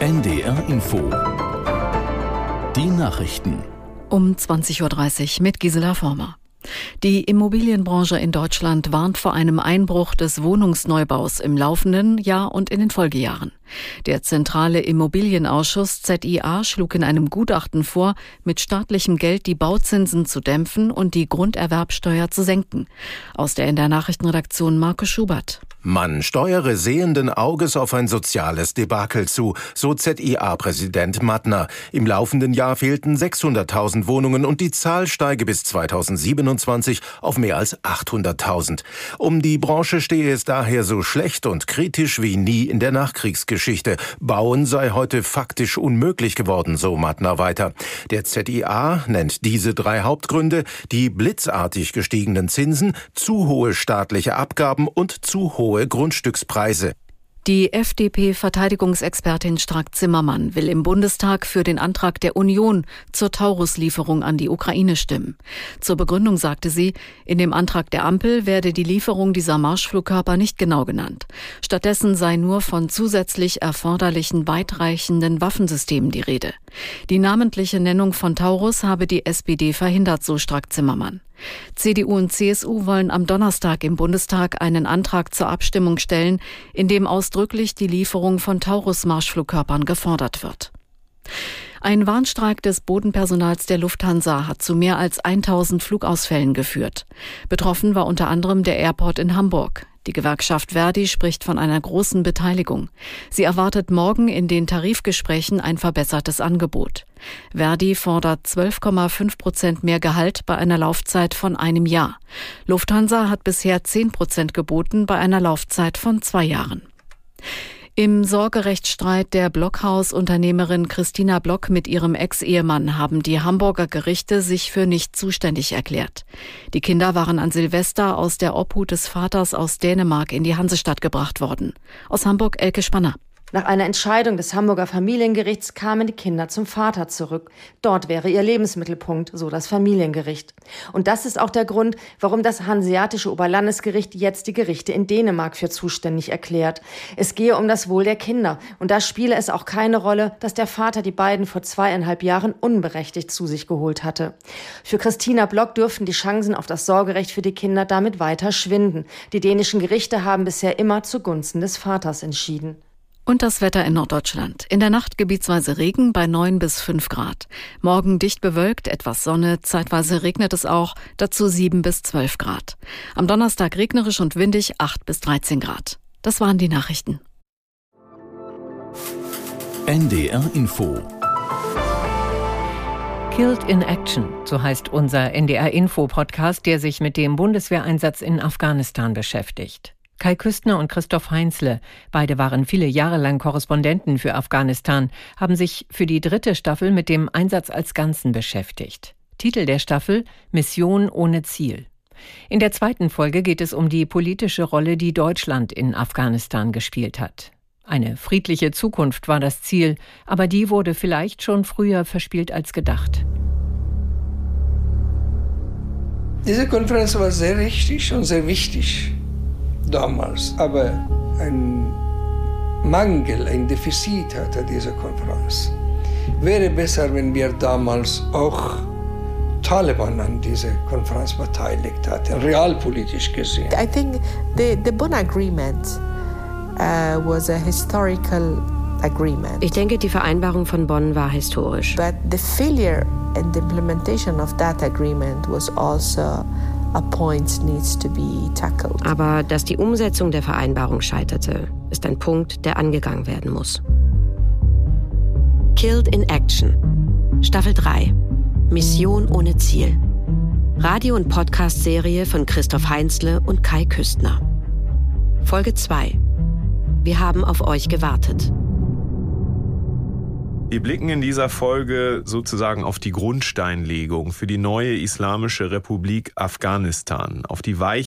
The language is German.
NDR Info. Die Nachrichten. Um 20.30 Uhr mit Gisela Former. Die Immobilienbranche in Deutschland warnt vor einem Einbruch des Wohnungsneubaus im laufenden Jahr und in den Folgejahren. Der Zentrale Immobilienausschuss ZIA schlug in einem Gutachten vor, mit staatlichem Geld die Bauzinsen zu dämpfen und die Grunderwerbsteuer zu senken. Aus der in der Nachrichtenredaktion Marco Schubert. Man steuere sehenden Auges auf ein soziales Debakel zu, so ZIA-Präsident Mattner. Im laufenden Jahr fehlten 600.000 Wohnungen und die Zahl steige bis 2027 auf mehr als 800.000. Um die Branche stehe es daher so schlecht und kritisch wie nie in der Nachkriegsgeschichte. Bauen sei heute faktisch unmöglich geworden, so Mattner weiter. Der ZIA nennt diese drei Hauptgründe, die blitzartig gestiegenen Zinsen, zu hohe staatliche Abgaben und zu hohe hohe Grundstückspreise. Die FDP-Verteidigungsexpertin Strack-Zimmermann will im Bundestag für den Antrag der Union zur Tauruslieferung an die Ukraine stimmen. Zur Begründung sagte sie, in dem Antrag der Ampel werde die Lieferung dieser Marschflugkörper nicht genau genannt. Stattdessen sei nur von zusätzlich erforderlichen weitreichenden Waffensystemen die Rede. Die namentliche Nennung von Taurus habe die SPD verhindert, so Strack-Zimmermann. CDU und CSU wollen am Donnerstag im Bundestag einen Antrag zur Abstimmung stellen, in dem ausdrücklich die Lieferung von Taurus-Marschflugkörpern gefordert wird. Ein Warnstreik des Bodenpersonals der Lufthansa hat zu mehr als 1000 Flugausfällen geführt. Betroffen war unter anderem der Airport in Hamburg. Die Gewerkschaft Verdi spricht von einer großen Beteiligung. Sie erwartet morgen in den Tarifgesprächen ein verbessertes Angebot. Verdi fordert 12,5 Prozent mehr Gehalt bei einer Laufzeit von einem Jahr. Lufthansa hat bisher 10 Prozent geboten bei einer Laufzeit von zwei Jahren. Im Sorgerechtsstreit der Blockhausunternehmerin Christina Block mit ihrem Ex-Ehemann haben die Hamburger Gerichte sich für nicht zuständig erklärt. Die Kinder waren an Silvester aus der Obhut des Vaters aus Dänemark in die Hansestadt gebracht worden. Aus Hamburg Elke Spanner. Nach einer Entscheidung des Hamburger Familiengerichts kamen die Kinder zum Vater zurück. Dort wäre ihr Lebensmittelpunkt, so das Familiengericht. Und das ist auch der Grund, warum das Hanseatische Oberlandesgericht jetzt die Gerichte in Dänemark für zuständig erklärt. Es gehe um das Wohl der Kinder. Und da spiele es auch keine Rolle, dass der Vater die beiden vor zweieinhalb Jahren unberechtigt zu sich geholt hatte. Für Christina Block dürften die Chancen auf das Sorgerecht für die Kinder damit weiter schwinden. Die dänischen Gerichte haben bisher immer zugunsten des Vaters entschieden. Und das Wetter in Norddeutschland. In der Nacht gebietsweise Regen bei 9 bis 5 Grad. Morgen dicht bewölkt, etwas Sonne, zeitweise regnet es auch, dazu 7 bis 12 Grad. Am Donnerstag regnerisch und windig 8 bis 13 Grad. Das waren die Nachrichten. NDR Info Killed in Action, so heißt unser NDR Info Podcast, der sich mit dem Bundeswehreinsatz in Afghanistan beschäftigt. Kai Küstner und Christoph Heinzle, beide waren viele Jahre lang Korrespondenten für Afghanistan, haben sich für die dritte Staffel mit dem Einsatz als Ganzen beschäftigt. Titel der Staffel Mission ohne Ziel. In der zweiten Folge geht es um die politische Rolle, die Deutschland in Afghanistan gespielt hat. Eine friedliche Zukunft war das Ziel, aber die wurde vielleicht schon früher verspielt als gedacht. Diese Konferenz war sehr richtig und sehr wichtig damals. Aber ein Mangel, ein Defizit hatte diese Konferenz. Wäre besser, wenn wir damals auch Taliban an dieser Konferenz beteiligt hatten, realpolitisch gesehen. I think the, the Bonn Agreement uh, was a historical agreement. Ich denke, die Vereinbarung von Bonn war historisch. But the failure in the implementation of that agreement was also aber dass die Umsetzung der Vereinbarung scheiterte, ist ein Punkt, der angegangen werden muss. Killed in Action. Staffel 3. Mission ohne Ziel. Radio- und Podcast-Serie von Christoph Heinzle und Kai Küstner. Folge 2. Wir haben auf euch gewartet. Wir blicken in dieser Folge sozusagen auf die Grundsteinlegung für die neue Islamische Republik Afghanistan, auf die Weichen